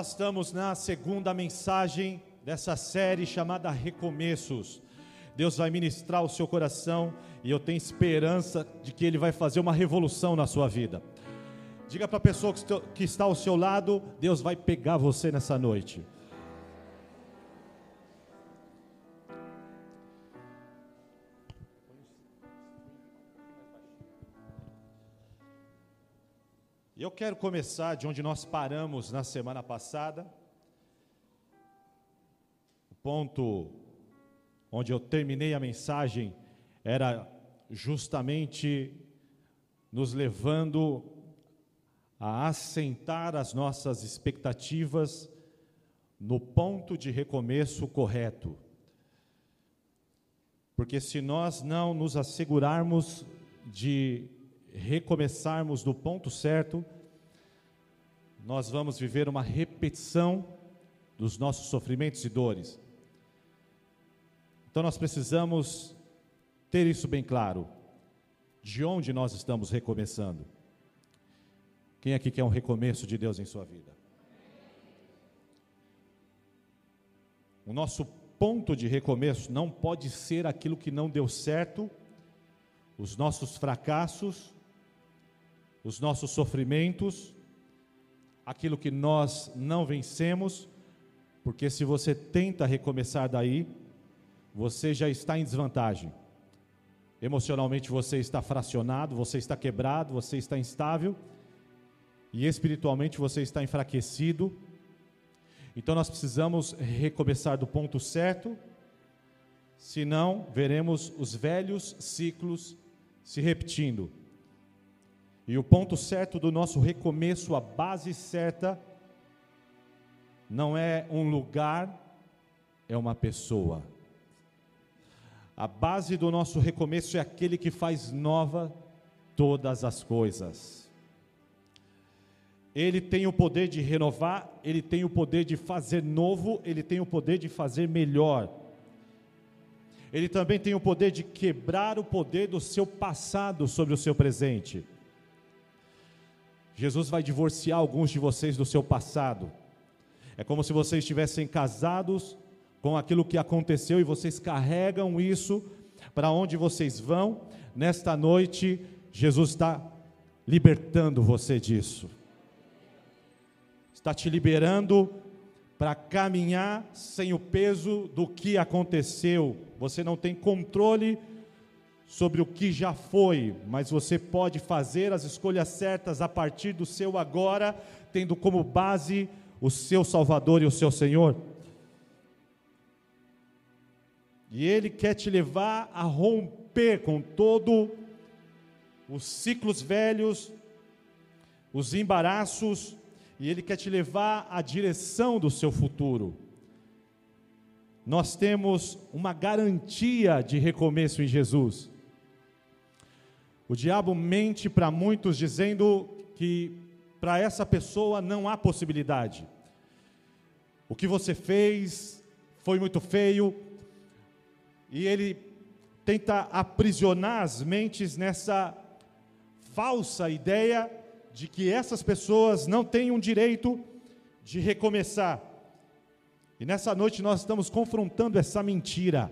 Nós estamos na segunda mensagem dessa série chamada Recomeços. Deus vai ministrar o seu coração e eu tenho esperança de que Ele vai fazer uma revolução na sua vida. Diga para a pessoa que está ao seu lado: Deus vai pegar você nessa noite. Eu quero começar de onde nós paramos na semana passada. O ponto onde eu terminei a mensagem era justamente nos levando a assentar as nossas expectativas no ponto de recomeço correto. Porque se nós não nos assegurarmos de recomeçarmos do ponto certo, nós vamos viver uma repetição dos nossos sofrimentos e dores. Então nós precisamos ter isso bem claro. De onde nós estamos recomeçando? Quem aqui quer um recomeço de Deus em sua vida? O nosso ponto de recomeço não pode ser aquilo que não deu certo, os nossos fracassos, os nossos sofrimentos, aquilo que nós não vencemos, porque se você tenta recomeçar daí, você já está em desvantagem. Emocionalmente você está fracionado, você está quebrado, você está instável, e espiritualmente você está enfraquecido. Então nós precisamos recomeçar do ponto certo, senão veremos os velhos ciclos se repetindo. E o ponto certo do nosso recomeço, a base certa, não é um lugar, é uma pessoa. A base do nosso recomeço é aquele que faz nova todas as coisas. Ele tem o poder de renovar, ele tem o poder de fazer novo, ele tem o poder de fazer melhor. Ele também tem o poder de quebrar o poder do seu passado sobre o seu presente. Jesus vai divorciar alguns de vocês do seu passado. É como se vocês estivessem casados com aquilo que aconteceu e vocês carregam isso para onde vocês vão. Nesta noite, Jesus está libertando você disso. Está te liberando para caminhar sem o peso do que aconteceu. Você não tem controle sobre o que já foi, mas você pode fazer as escolhas certas a partir do seu agora, tendo como base o seu Salvador e o seu Senhor. E Ele quer te levar a romper com todo os ciclos velhos, os embaraços, e Ele quer te levar à direção do seu futuro. Nós temos uma garantia de recomeço em Jesus. O diabo mente para muitos dizendo que para essa pessoa não há possibilidade. O que você fez foi muito feio, e ele tenta aprisionar as mentes nessa falsa ideia de que essas pessoas não têm um direito de recomeçar. E nessa noite nós estamos confrontando essa mentira.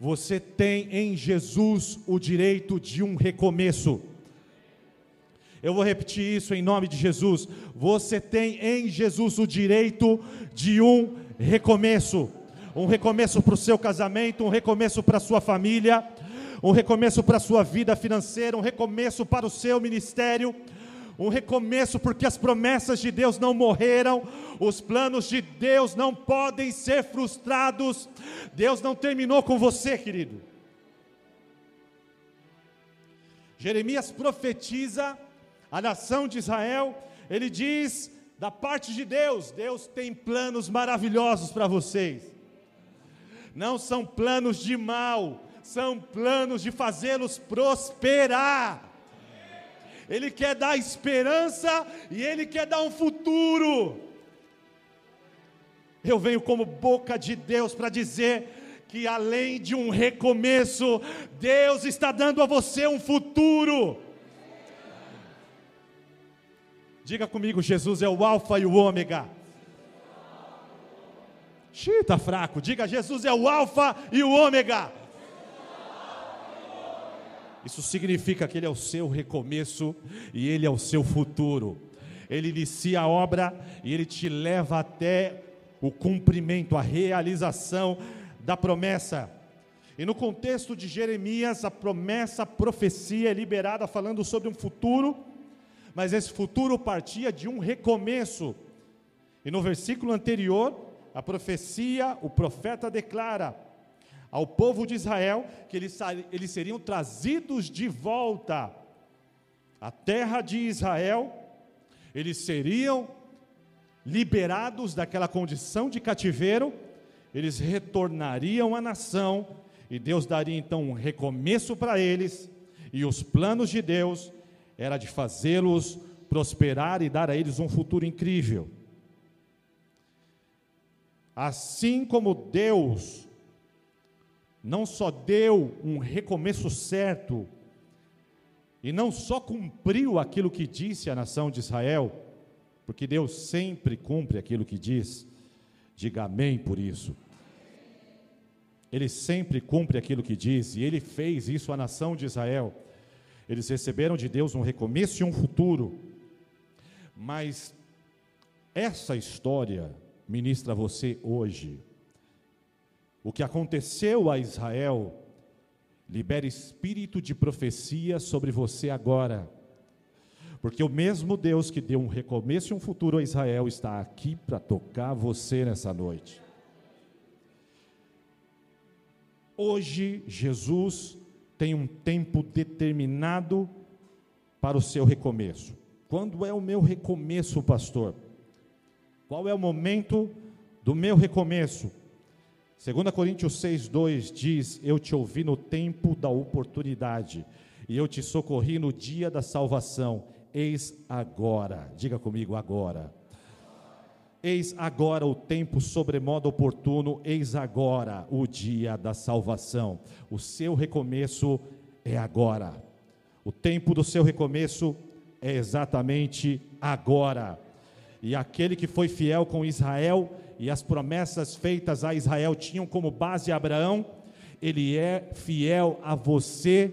Você tem em Jesus o direito de um recomeço. Eu vou repetir isso em nome de Jesus. Você tem em Jesus o direito de um recomeço. Um recomeço para o seu casamento, um recomeço para a sua família, um recomeço para a sua vida financeira, um recomeço para o seu ministério um recomeço, porque as promessas de Deus não morreram, os planos de Deus não podem ser frustrados. Deus não terminou com você, querido. Jeremias profetiza a nação de Israel, ele diz da parte de Deus: Deus tem planos maravilhosos para vocês. Não são planos de mal, são planos de fazê-los prosperar. Ele quer dar esperança e Ele quer dar um futuro. Eu venho como boca de Deus para dizer que além de um recomeço, Deus está dando a você um futuro. Diga comigo: Jesus é o Alfa e o Ômega. Xiii, está fraco. Diga: Jesus é o Alfa e o Ômega. Isso significa que Ele é o seu recomeço e Ele é o seu futuro. Ele inicia a obra e Ele te leva até o cumprimento, a realização da promessa. E no contexto de Jeremias, a promessa, a profecia é liberada falando sobre um futuro mas esse futuro partia de um recomeço. E no versículo anterior, a profecia, o profeta declara ao povo de Israel que eles, eles seriam trazidos de volta à terra de Israel, eles seriam liberados daquela condição de cativeiro, eles retornariam à nação, e Deus daria então um recomeço para eles, e os planos de Deus era de fazê-los prosperar e dar a eles um futuro incrível. Assim como Deus não só deu um recomeço certo, e não só cumpriu aquilo que disse à nação de Israel, porque Deus sempre cumpre aquilo que diz, diga amém por isso. Ele sempre cumpre aquilo que diz, e ele fez isso à nação de Israel. Eles receberam de Deus um recomeço e um futuro. Mas essa história ministra a você hoje. O que aconteceu a Israel libera espírito de profecia sobre você agora. Porque o mesmo Deus que deu um recomeço e um futuro a Israel está aqui para tocar você nessa noite. Hoje, Jesus tem um tempo determinado para o seu recomeço. Quando é o meu recomeço, pastor? Qual é o momento do meu recomeço? 2 Coríntios 6,2 diz: Eu te ouvi no tempo da oportunidade, e eu te socorri no dia da salvação. Eis agora, diga comigo, agora. Eis agora o tempo sobremodo oportuno, eis agora o dia da salvação. O seu recomeço é agora. O tempo do seu recomeço é exatamente agora. E aquele que foi fiel com Israel e as promessas feitas a Israel tinham como base Abraão, ele é fiel a você,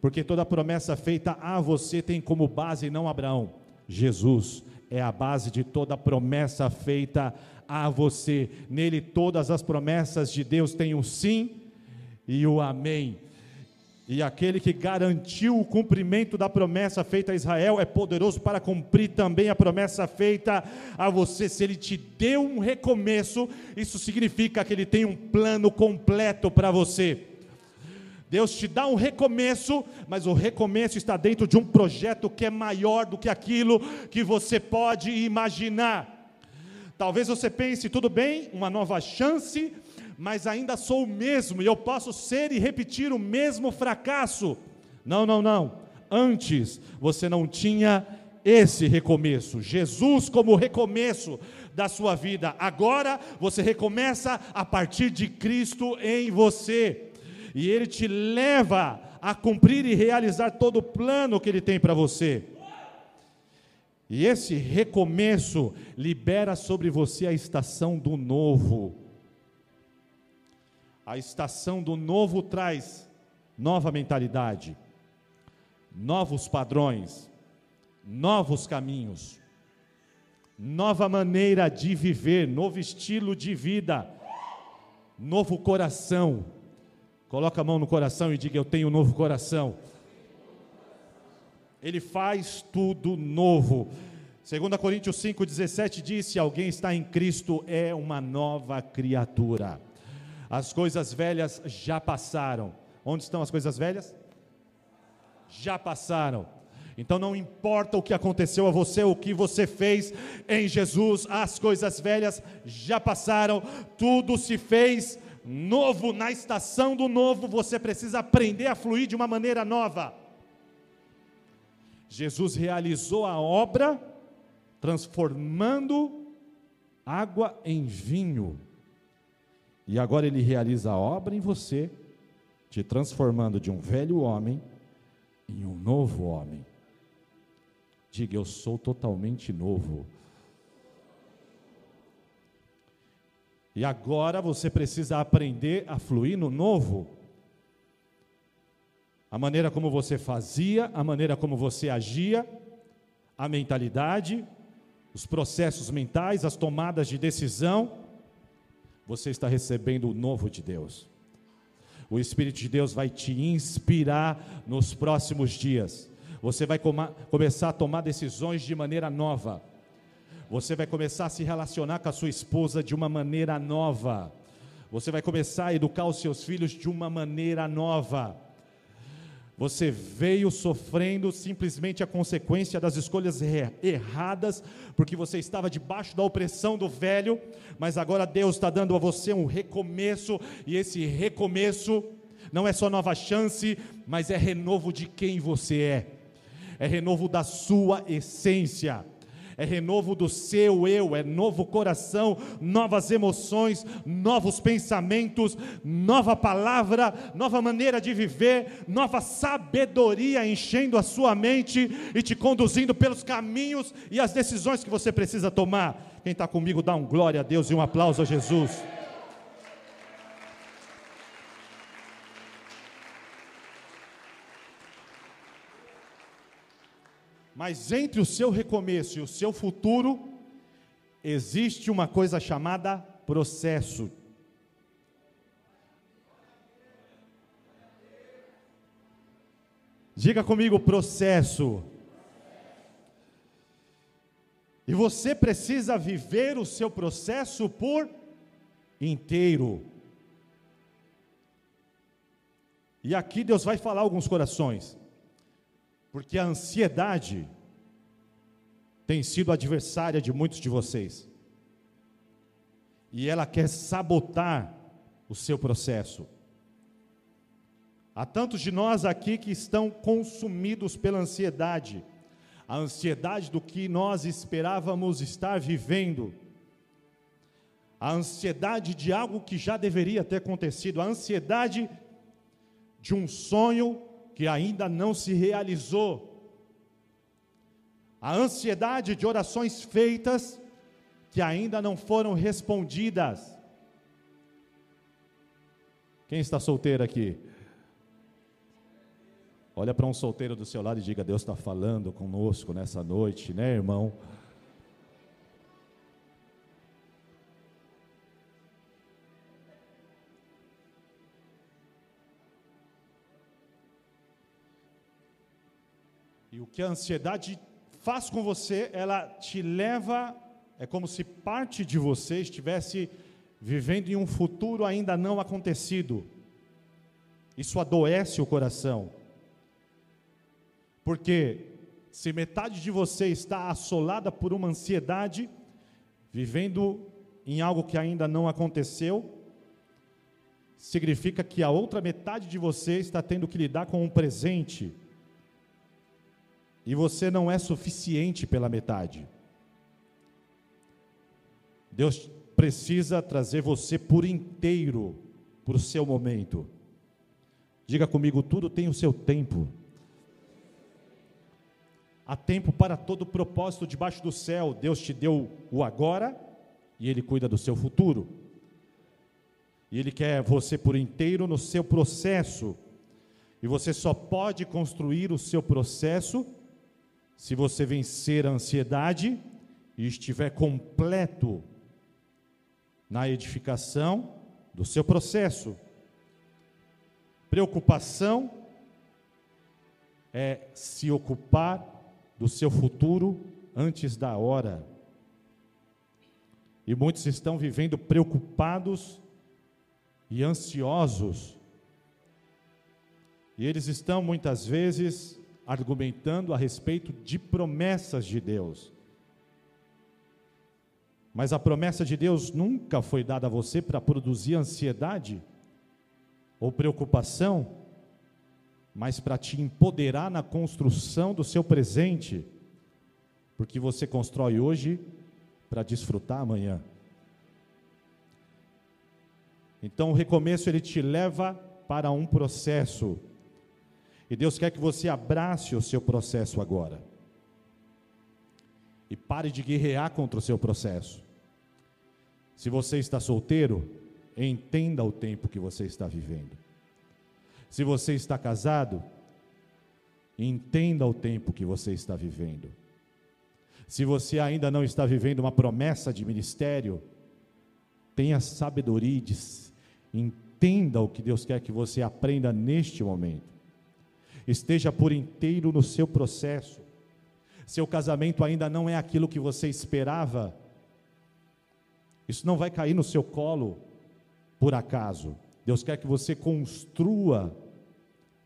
porque toda promessa feita a você tem como base não Abraão, Jesus é a base de toda promessa feita a você. Nele todas as promessas de Deus têm o sim e o amém. E aquele que garantiu o cumprimento da promessa feita a Israel é poderoso para cumprir também a promessa feita a você. Se ele te deu um recomeço, isso significa que ele tem um plano completo para você. Deus te dá um recomeço, mas o recomeço está dentro de um projeto que é maior do que aquilo que você pode imaginar. Talvez você pense, tudo bem, uma nova chance, mas ainda sou o mesmo e eu posso ser e repetir o mesmo fracasso. Não, não, não. Antes você não tinha esse recomeço. Jesus como recomeço da sua vida. Agora você recomeça a partir de Cristo em você e Ele te leva a cumprir e realizar todo o plano que Ele tem para você. E esse recomeço libera sobre você a estação do novo. A estação do novo traz nova mentalidade, novos padrões, novos caminhos, nova maneira de viver, novo estilo de vida, novo coração Coloca a mão no coração e diga: Eu tenho um novo coração. Ele faz tudo novo. 2 Coríntios 5,17 diz: Se alguém está em Cristo, é uma nova criatura. As coisas velhas já passaram. Onde estão as coisas velhas? Já passaram. Então não importa o que aconteceu a você, o que você fez em Jesus, as coisas velhas já passaram, tudo se fez novo, na estação do novo, você precisa aprender a fluir de uma maneira nova. Jesus realizou a obra transformando água em vinho. E agora ele realiza a obra em você, te transformando de um velho homem em um novo homem. Diga, eu sou totalmente novo. E agora você precisa aprender a fluir no novo. A maneira como você fazia, a maneira como você agia, a mentalidade, os processos mentais, as tomadas de decisão. Você está recebendo o novo de Deus. O Espírito de Deus vai te inspirar nos próximos dias. Você vai começar a tomar decisões de maneira nova. Você vai começar a se relacionar com a sua esposa de uma maneira nova. Você vai começar a educar os seus filhos de uma maneira nova. Você veio sofrendo simplesmente a consequência das escolhas erradas, porque você estava debaixo da opressão do velho, mas agora Deus está dando a você um recomeço, e esse recomeço não é só nova chance, mas é renovo de quem você é, é renovo da sua essência é renovo do seu eu, é novo coração, novas emoções, novos pensamentos, nova palavra, nova maneira de viver, nova sabedoria enchendo a sua mente e te conduzindo pelos caminhos e as decisões que você precisa tomar. Quem está comigo, dá um glória a Deus e um aplauso a Jesus. Mas entre o seu recomeço e o seu futuro, existe uma coisa chamada processo. Diga comigo, processo. E você precisa viver o seu processo por inteiro. E aqui Deus vai falar alguns corações. Porque a ansiedade tem sido adversária de muitos de vocês. E ela quer sabotar o seu processo. Há tantos de nós aqui que estão consumidos pela ansiedade, a ansiedade do que nós esperávamos estar vivendo, a ansiedade de algo que já deveria ter acontecido, a ansiedade de um sonho que ainda não se realizou, a ansiedade de orações feitas que ainda não foram respondidas. Quem está solteiro aqui? Olha para um solteiro do seu lado e diga: Deus está falando conosco nessa noite, né, irmão? Que a ansiedade faz com você, ela te leva, é como se parte de você estivesse vivendo em um futuro ainda não acontecido. Isso adoece o coração. Porque se metade de você está assolada por uma ansiedade, vivendo em algo que ainda não aconteceu, significa que a outra metade de você está tendo que lidar com um presente e você não é suficiente pela metade. Deus precisa trazer você por inteiro para o seu momento. Diga comigo, tudo tem o seu tempo. Há tempo para todo propósito debaixo do céu. Deus te deu o agora e Ele cuida do seu futuro. E Ele quer você por inteiro no seu processo. E você só pode construir o seu processo se você vencer a ansiedade e estiver completo na edificação do seu processo. Preocupação é se ocupar do seu futuro antes da hora. E muitos estão vivendo preocupados e ansiosos. E eles estão muitas vezes argumentando a respeito de promessas de Deus. Mas a promessa de Deus nunca foi dada a você para produzir ansiedade ou preocupação, mas para te empoderar na construção do seu presente, porque você constrói hoje para desfrutar amanhã. Então o recomeço ele te leva para um processo e Deus quer que você abrace o seu processo agora. e pare de guerrear contra o seu processo. Se você está solteiro, entenda o tempo que você está vivendo. Se você está casado, entenda o tempo que você está vivendo. Se você ainda não está vivendo uma promessa de ministério, tenha sabedoria e entenda o que Deus quer que você aprenda neste momento. Esteja por inteiro no seu processo. Seu casamento ainda não é aquilo que você esperava. Isso não vai cair no seu colo por acaso. Deus quer que você construa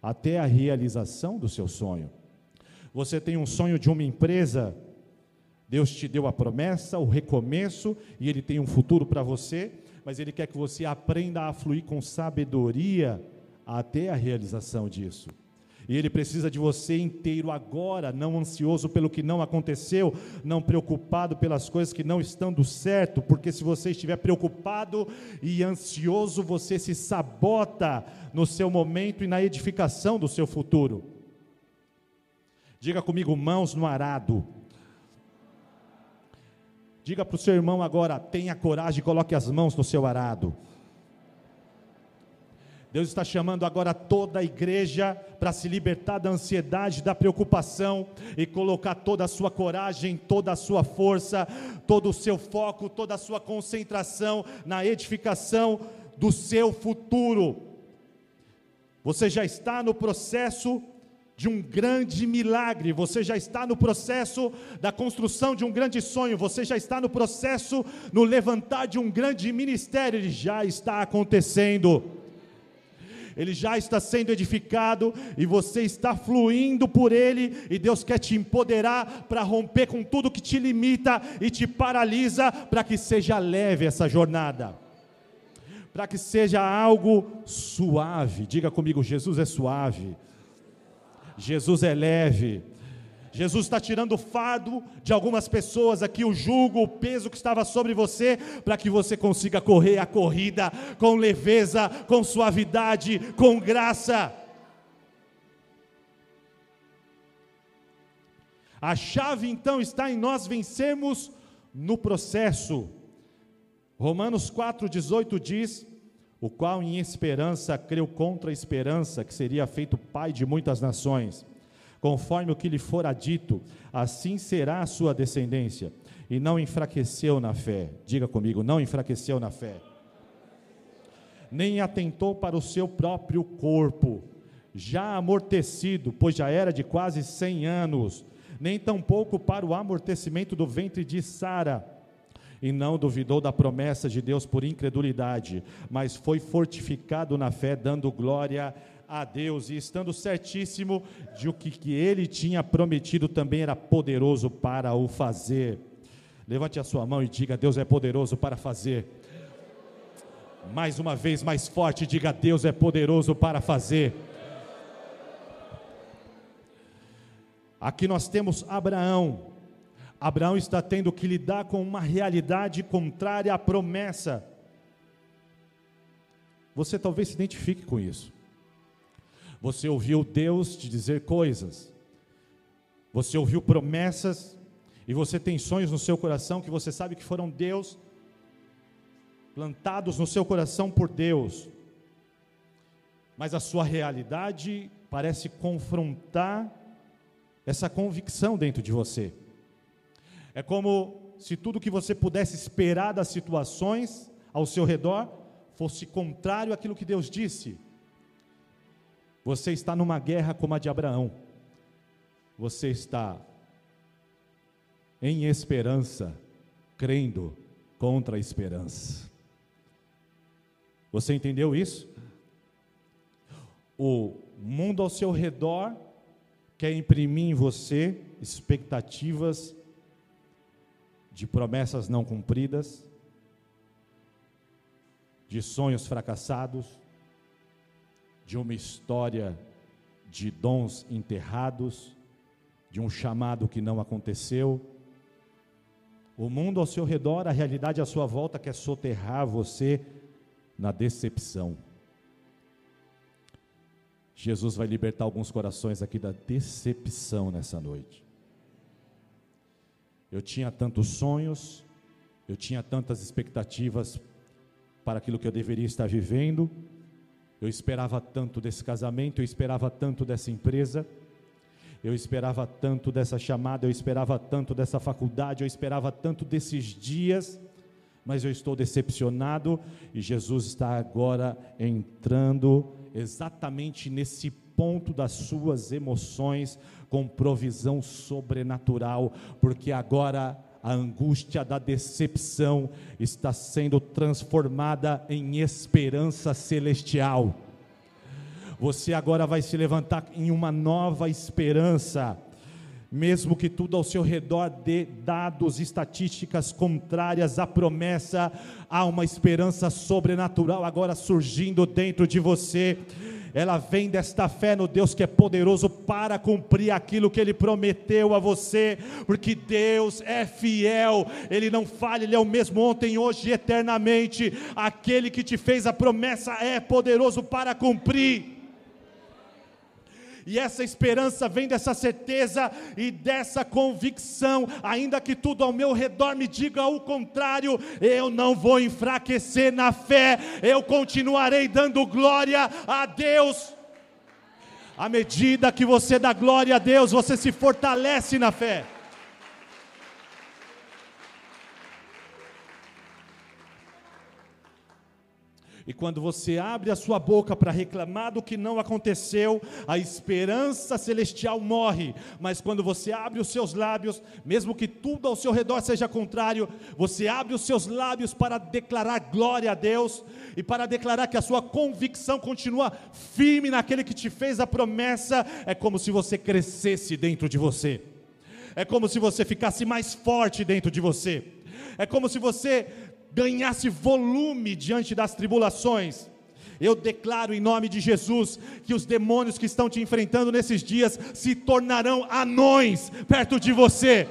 até a realização do seu sonho. Você tem um sonho de uma empresa, Deus te deu a promessa, o recomeço, e Ele tem um futuro para você, mas Ele quer que você aprenda a fluir com sabedoria até a realização disso. E Ele precisa de você inteiro agora, não ansioso pelo que não aconteceu, não preocupado pelas coisas que não estão do certo, porque se você estiver preocupado e ansioso, você se sabota no seu momento e na edificação do seu futuro. Diga comigo, mãos no arado. Diga para o seu irmão agora: tenha coragem coloque as mãos no seu arado. Deus está chamando agora toda a igreja para se libertar da ansiedade, da preocupação e colocar toda a sua coragem, toda a sua força, todo o seu foco, toda a sua concentração na edificação do seu futuro. Você já está no processo de um grande milagre, você já está no processo da construção de um grande sonho, você já está no processo no levantar de um grande ministério, ele já está acontecendo ele já está sendo edificado e você está fluindo por ele, e Deus quer te empoderar para romper com tudo que te limita e te paralisa, para que seja leve essa jornada, para que seja algo suave. Diga comigo: Jesus é suave, Jesus é leve. Jesus está tirando o fardo de algumas pessoas aqui, o jugo, o peso que estava sobre você, para que você consiga correr a corrida com leveza, com suavidade, com graça. A chave então está em nós vencermos no processo. Romanos 4,18 diz: O qual em esperança creu contra a esperança, que seria feito pai de muitas nações conforme o que lhe fora dito, assim será a sua descendência. E não enfraqueceu na fé. Diga comigo, não enfraqueceu na fé. Nem atentou para o seu próprio corpo, já amortecido, pois já era de quase cem anos, nem tampouco para o amortecimento do ventre de Sara e não duvidou da promessa de Deus por incredulidade, mas foi fortificado na fé, dando glória a Deus e estando certíssimo de o que, que ele tinha prometido também era poderoso para o fazer. Levante a sua mão e diga: Deus é poderoso para fazer. Mais uma vez, mais forte, diga: Deus é poderoso para fazer. Aqui nós temos Abraão. Abraão está tendo que lidar com uma realidade contrária à promessa. Você talvez se identifique com isso. Você ouviu Deus te dizer coisas. Você ouviu promessas e você tem sonhos no seu coração que você sabe que foram Deus plantados no seu coração por Deus. Mas a sua realidade parece confrontar essa convicção dentro de você. É como se tudo que você pudesse esperar das situações ao seu redor fosse contrário àquilo que Deus disse. Você está numa guerra como a de Abraão. Você está em esperança, crendo contra a esperança. Você entendeu isso? O mundo ao seu redor quer imprimir em você expectativas de promessas não cumpridas, de sonhos fracassados, de uma história de dons enterrados, de um chamado que não aconteceu. O mundo ao seu redor, a realidade à sua volta quer soterrar você na decepção. Jesus vai libertar alguns corações aqui da decepção nessa noite. Eu tinha tantos sonhos, eu tinha tantas expectativas para aquilo que eu deveria estar vivendo. Eu esperava tanto desse casamento, eu esperava tanto dessa empresa, eu esperava tanto dessa chamada, eu esperava tanto dessa faculdade, eu esperava tanto desses dias, mas eu estou decepcionado e Jesus está agora entrando exatamente nesse ponto das suas emoções com provisão sobrenatural, porque agora a angústia da decepção está sendo transformada em esperança celestial. Você agora vai se levantar em uma nova esperança, mesmo que tudo ao seu redor dê dados, estatísticas contrárias à promessa, há uma esperança sobrenatural agora surgindo dentro de você ela vem desta fé no Deus que é poderoso para cumprir aquilo que Ele prometeu a você, porque Deus é fiel, Ele não falha, Ele é o mesmo ontem, hoje e eternamente. Aquele que te fez a promessa é poderoso para cumprir. E essa esperança vem dessa certeza e dessa convicção, ainda que tudo ao meu redor me diga o contrário, eu não vou enfraquecer na fé, eu continuarei dando glória a Deus. À medida que você dá glória a Deus, você se fortalece na fé. E quando você abre a sua boca para reclamar do que não aconteceu, a esperança celestial morre. Mas quando você abre os seus lábios, mesmo que tudo ao seu redor seja contrário, você abre os seus lábios para declarar glória a Deus e para declarar que a sua convicção continua firme naquele que te fez a promessa, é como se você crescesse dentro de você. É como se você ficasse mais forte dentro de você. É como se você ganhasse volume diante das tribulações. Eu declaro em nome de Jesus que os demônios que estão te enfrentando nesses dias se tornarão anões perto de você.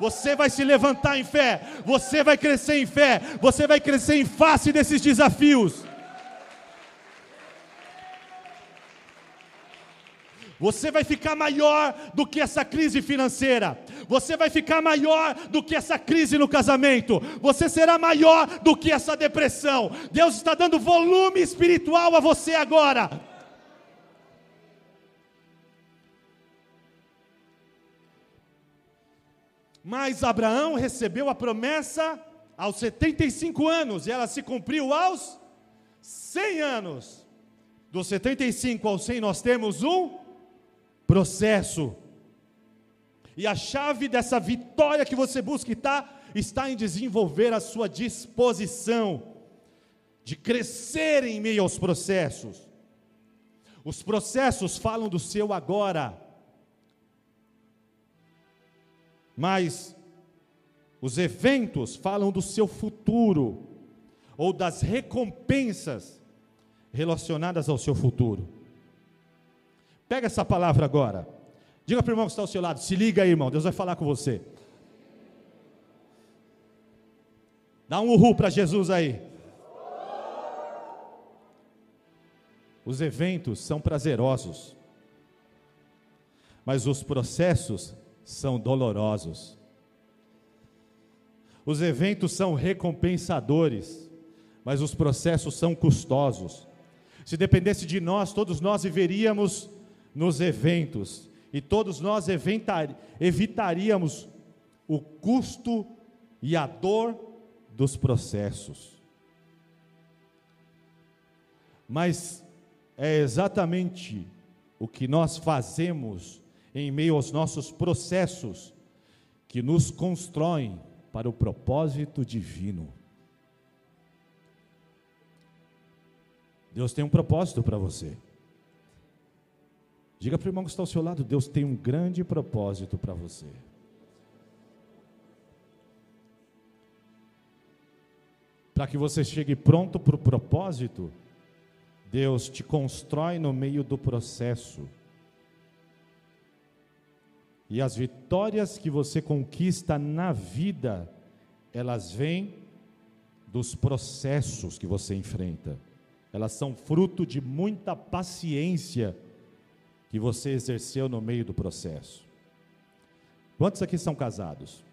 Você vai se levantar em fé, você vai crescer em fé, você vai crescer em face desses desafios. Você vai ficar maior do que essa crise financeira. Você vai ficar maior do que essa crise no casamento. Você será maior do que essa depressão. Deus está dando volume espiritual a você agora. Mas Abraão recebeu a promessa aos 75 anos e ela se cumpriu aos 100 anos. Dos 75 aos 100 nós temos um processo. E a chave dessa vitória que você busca está, está em desenvolver a sua disposição de crescer em meio aos processos. Os processos falam do seu agora, mas os eventos falam do seu futuro, ou das recompensas relacionadas ao seu futuro. Pega essa palavra agora. Diga para o irmão que está ao seu lado, se liga aí, irmão, Deus vai falar com você. Dá um uhul para Jesus aí. Os eventos são prazerosos, mas os processos são dolorosos. Os eventos são recompensadores, mas os processos são custosos. Se dependesse de nós, todos nós viveríamos nos eventos, e todos nós evitar, evitaríamos o custo e a dor dos processos. Mas é exatamente o que nós fazemos em meio aos nossos processos que nos constroem para o propósito divino. Deus tem um propósito para você. Diga para o irmão que está ao seu lado: Deus tem um grande propósito para você. Para que você chegue pronto para o propósito, Deus te constrói no meio do processo. E as vitórias que você conquista na vida, elas vêm dos processos que você enfrenta. Elas são fruto de muita paciência que você exerceu no meio do processo. Quantos aqui são casados?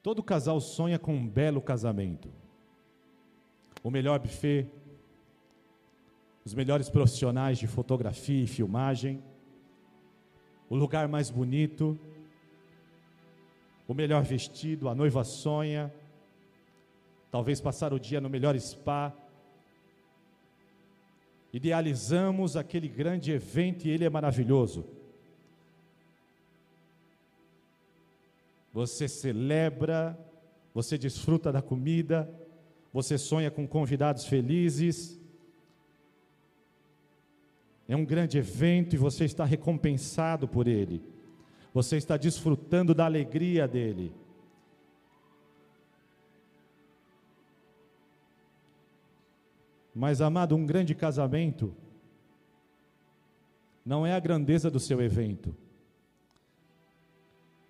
Todo casal sonha com um belo casamento. O melhor buffet, os melhores profissionais de fotografia e filmagem, o lugar mais bonito, o melhor vestido, a noiva sonha, talvez passar o dia no melhor spa. Idealizamos aquele grande evento e ele é maravilhoso. Você celebra, você desfruta da comida, você sonha com convidados felizes. É um grande evento e você está recompensado por ele. Você está desfrutando da alegria dele. Mas, amado, um grande casamento não é a grandeza do seu evento,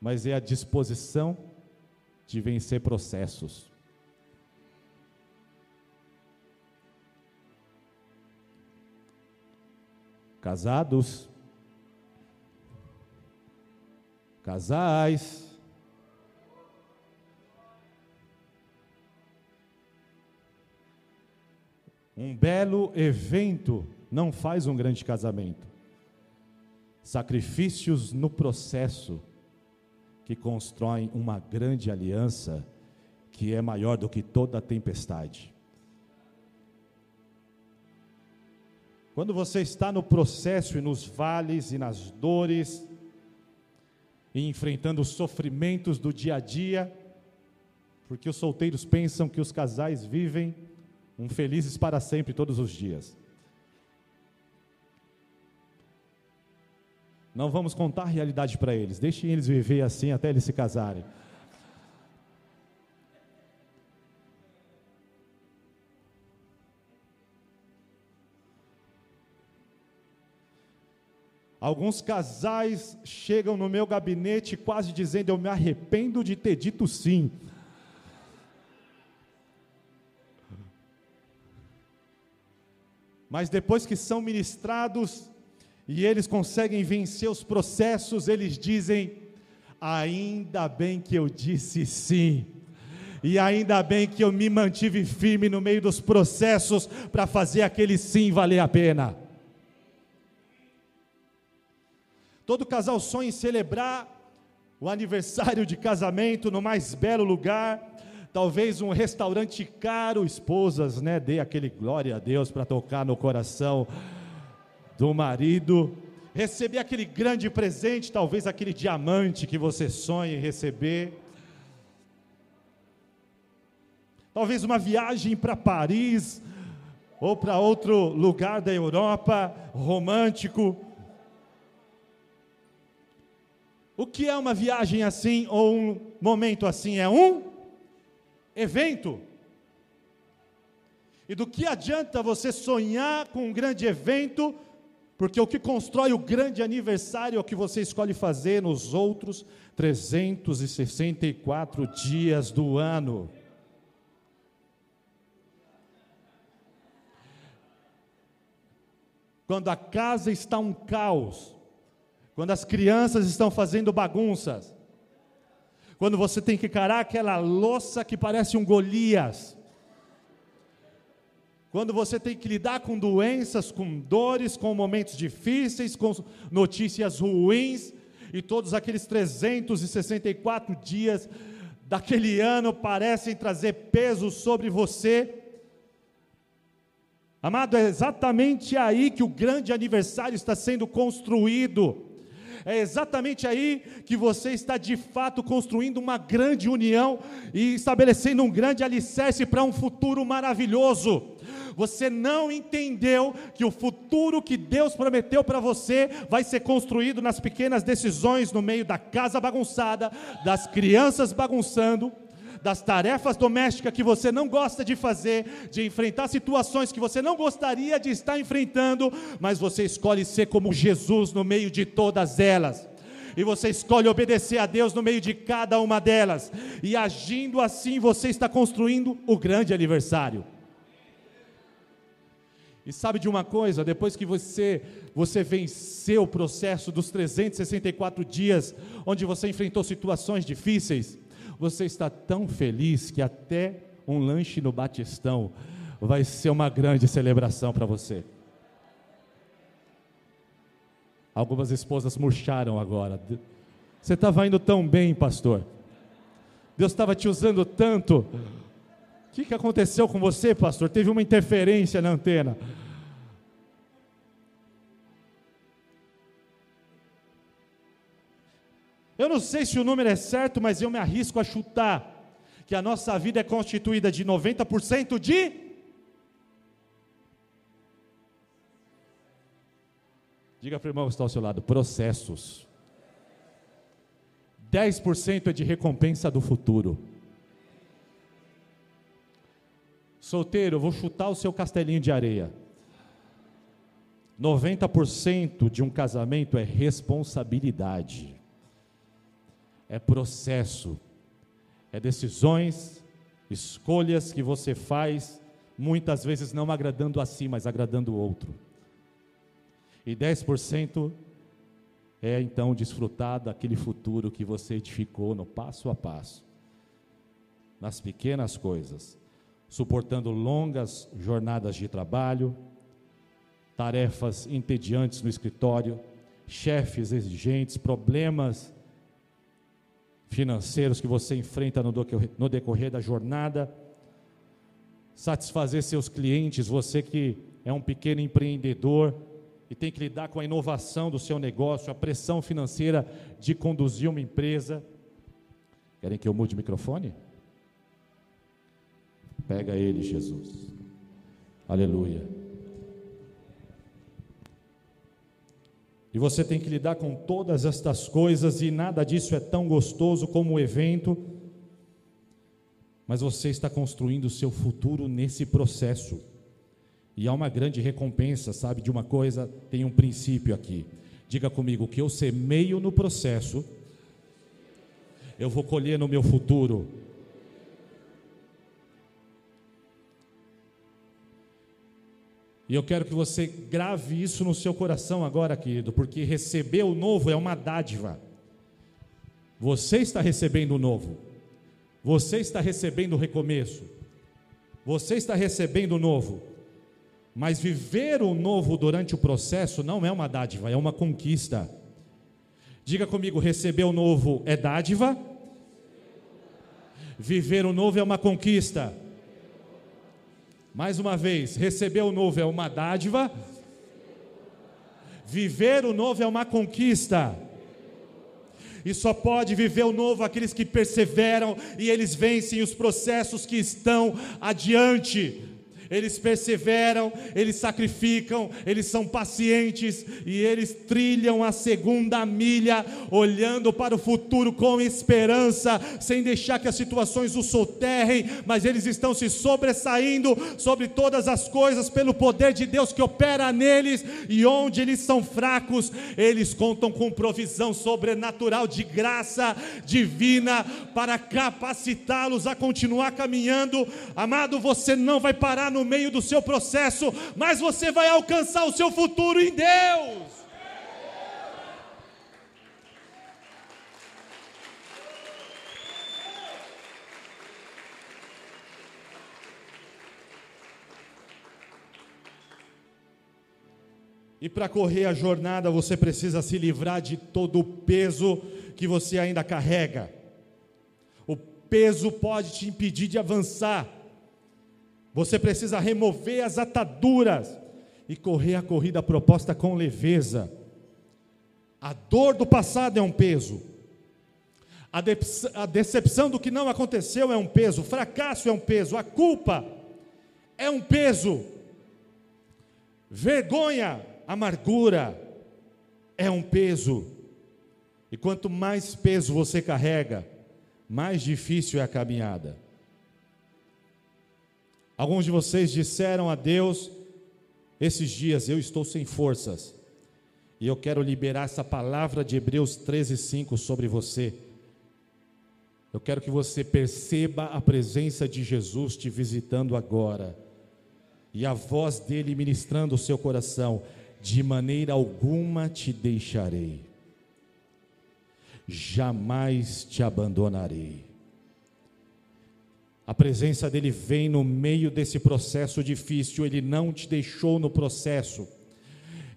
mas é a disposição de vencer processos. Casados, casais, um belo evento não faz um grande casamento. Sacrifícios no processo que constroem uma grande aliança que é maior do que toda tempestade. Quando você está no processo e nos vales e nas dores, e enfrentando os sofrimentos do dia a dia, porque os solteiros pensam que os casais vivem um felizes para sempre todos os dias. Não vamos contar a realidade para eles, deixem eles viver assim até eles se casarem. Alguns casais chegam no meu gabinete quase dizendo: Eu me arrependo de ter dito sim. Mas depois que são ministrados e eles conseguem vencer os processos, eles dizem: Ainda bem que eu disse sim. E ainda bem que eu me mantive firme no meio dos processos para fazer aquele sim valer a pena. Todo casal sonha em celebrar o aniversário de casamento no mais belo lugar, talvez um restaurante caro, esposas, né? Dê aquele glória a Deus para tocar no coração do marido, receber aquele grande presente, talvez aquele diamante que você sonha em receber. Talvez uma viagem para Paris ou para outro lugar da Europa romântico o que é uma viagem assim ou um momento assim? É um evento. E do que adianta você sonhar com um grande evento, porque o que constrói o grande aniversário é o que você escolhe fazer nos outros 364 dias do ano. Quando a casa está um caos, quando as crianças estão fazendo bagunças, quando você tem que encarar aquela louça que parece um Golias, quando você tem que lidar com doenças, com dores, com momentos difíceis, com notícias ruins, e todos aqueles 364 dias daquele ano parecem trazer peso sobre você. Amado, é exatamente aí que o grande aniversário está sendo construído. É exatamente aí que você está de fato construindo uma grande união e estabelecendo um grande alicerce para um futuro maravilhoso. Você não entendeu que o futuro que Deus prometeu para você vai ser construído nas pequenas decisões no meio da casa bagunçada, das crianças bagunçando, das tarefas domésticas que você não gosta de fazer, de enfrentar situações que você não gostaria de estar enfrentando, mas você escolhe ser como Jesus no meio de todas elas. E você escolhe obedecer a Deus no meio de cada uma delas. E agindo assim, você está construindo o grande aniversário. E sabe de uma coisa, depois que você você venceu o processo dos 364 dias onde você enfrentou situações difíceis, você está tão feliz que até um lanche no Batistão vai ser uma grande celebração para você. Algumas esposas murcharam agora. Você estava indo tão bem, pastor. Deus estava te usando tanto. O que, que aconteceu com você, pastor? Teve uma interferência na antena. Eu não sei se o número é certo, mas eu me arrisco a chutar que a nossa vida é constituída de 90% de. Diga para o irmão que está ao seu lado: processos. 10% é de recompensa do futuro. Solteiro, eu vou chutar o seu castelinho de areia. 90% de um casamento é responsabilidade, é processo, é decisões, escolhas que você faz, muitas vezes não agradando a si, mas agradando o outro. E 10% é então desfrutar daquele futuro que você edificou no passo a passo, nas pequenas coisas suportando longas jornadas de trabalho, tarefas entediantes no escritório, chefes exigentes, problemas financeiros que você enfrenta no decorrer da jornada, satisfazer seus clientes, você que é um pequeno empreendedor e tem que lidar com a inovação do seu negócio, a pressão financeira de conduzir uma empresa. Querem que eu mude o microfone? Pega ele, Jesus. Aleluia. E você tem que lidar com todas estas coisas, e nada disso é tão gostoso como o evento, mas você está construindo o seu futuro nesse processo. E há uma grande recompensa, sabe de uma coisa? Tem um princípio aqui. Diga comigo: que eu semeio no processo, eu vou colher no meu futuro. E eu quero que você grave isso no seu coração agora, querido, porque receber o novo é uma dádiva. Você está recebendo o novo. Você está recebendo o recomeço. Você está recebendo o novo. Mas viver o novo durante o processo não é uma dádiva, é uma conquista. Diga comigo: receber o novo é dádiva? Viver o novo é uma conquista. Mais uma vez, receber o novo é uma dádiva, viver o novo é uma conquista. E só pode viver o novo aqueles que perseveram e eles vencem os processos que estão adiante eles perseveram, eles sacrificam, eles são pacientes e eles trilham a segunda milha, olhando para o futuro com esperança, sem deixar que as situações os soterrem, mas eles estão se sobressaindo sobre todas as coisas pelo poder de Deus que opera neles, e onde eles são fracos, eles contam com provisão sobrenatural de graça divina para capacitá-los a continuar caminhando. Amado, você não vai parar no no meio do seu processo, mas você vai alcançar o seu futuro em Deus. E para correr a jornada, você precisa se livrar de todo o peso que você ainda carrega. O peso pode te impedir de avançar. Você precisa remover as ataduras e correr a corrida proposta com leveza. A dor do passado é um peso. A, de a decepção do que não aconteceu é um peso. O fracasso é um peso. A culpa é um peso. Vergonha, amargura é um peso. E quanto mais peso você carrega, mais difícil é a caminhada. Alguns de vocês disseram a Deus esses dias: Eu estou sem forças. E eu quero liberar essa palavra de Hebreus 13:5 sobre você. Eu quero que você perceba a presença de Jesus te visitando agora. e a voz dele ministrando o seu coração: De maneira alguma te deixarei, jamais te abandonarei. A presença dele vem no meio desse processo difícil, ele não te deixou no processo,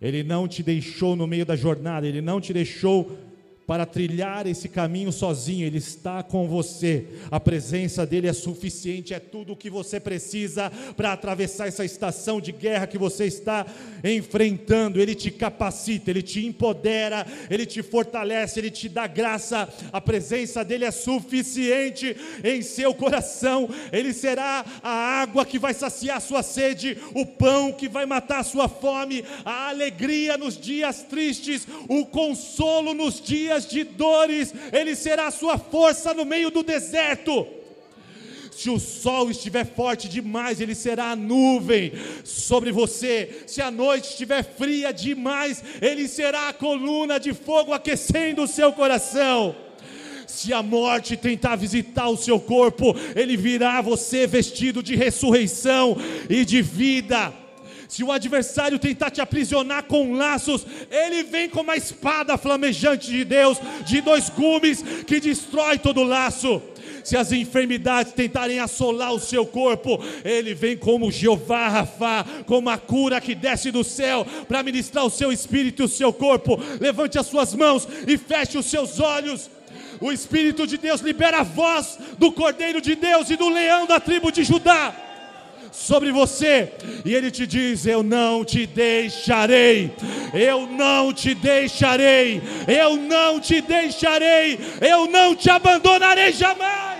ele não te deixou no meio da jornada, ele não te deixou para trilhar esse caminho sozinho, Ele está com você. A presença dEle é suficiente, é tudo o que você precisa para atravessar essa estação de guerra que você está enfrentando. Ele te capacita, Ele te empodera, Ele te fortalece, Ele te dá graça. A presença dEle é suficiente em seu coração. Ele será a água que vai saciar sua sede, o pão que vai matar sua fome, a alegria nos dias tristes, o consolo nos dias de dores, Ele será a sua força no meio do deserto. Se o sol estiver forte demais, ele será a nuvem sobre você. Se a noite estiver fria demais, ele será a coluna de fogo aquecendo o seu coração. Se a morte tentar visitar o seu corpo, ele virá você vestido de ressurreição e de vida. Se o adversário tentar te aprisionar com laços, ele vem com uma espada flamejante de Deus, de dois gumes, que destrói todo laço. Se as enfermidades tentarem assolar o seu corpo, ele vem como Jeová Rafá, como a cura que desce do céu para ministrar o seu espírito e o seu corpo. Levante as suas mãos e feche os seus olhos. O Espírito de Deus libera a voz do Cordeiro de Deus e do leão da tribo de Judá sobre você, e Ele te diz: Eu não te deixarei, eu não te deixarei, eu não te deixarei, eu não te abandonarei jamais.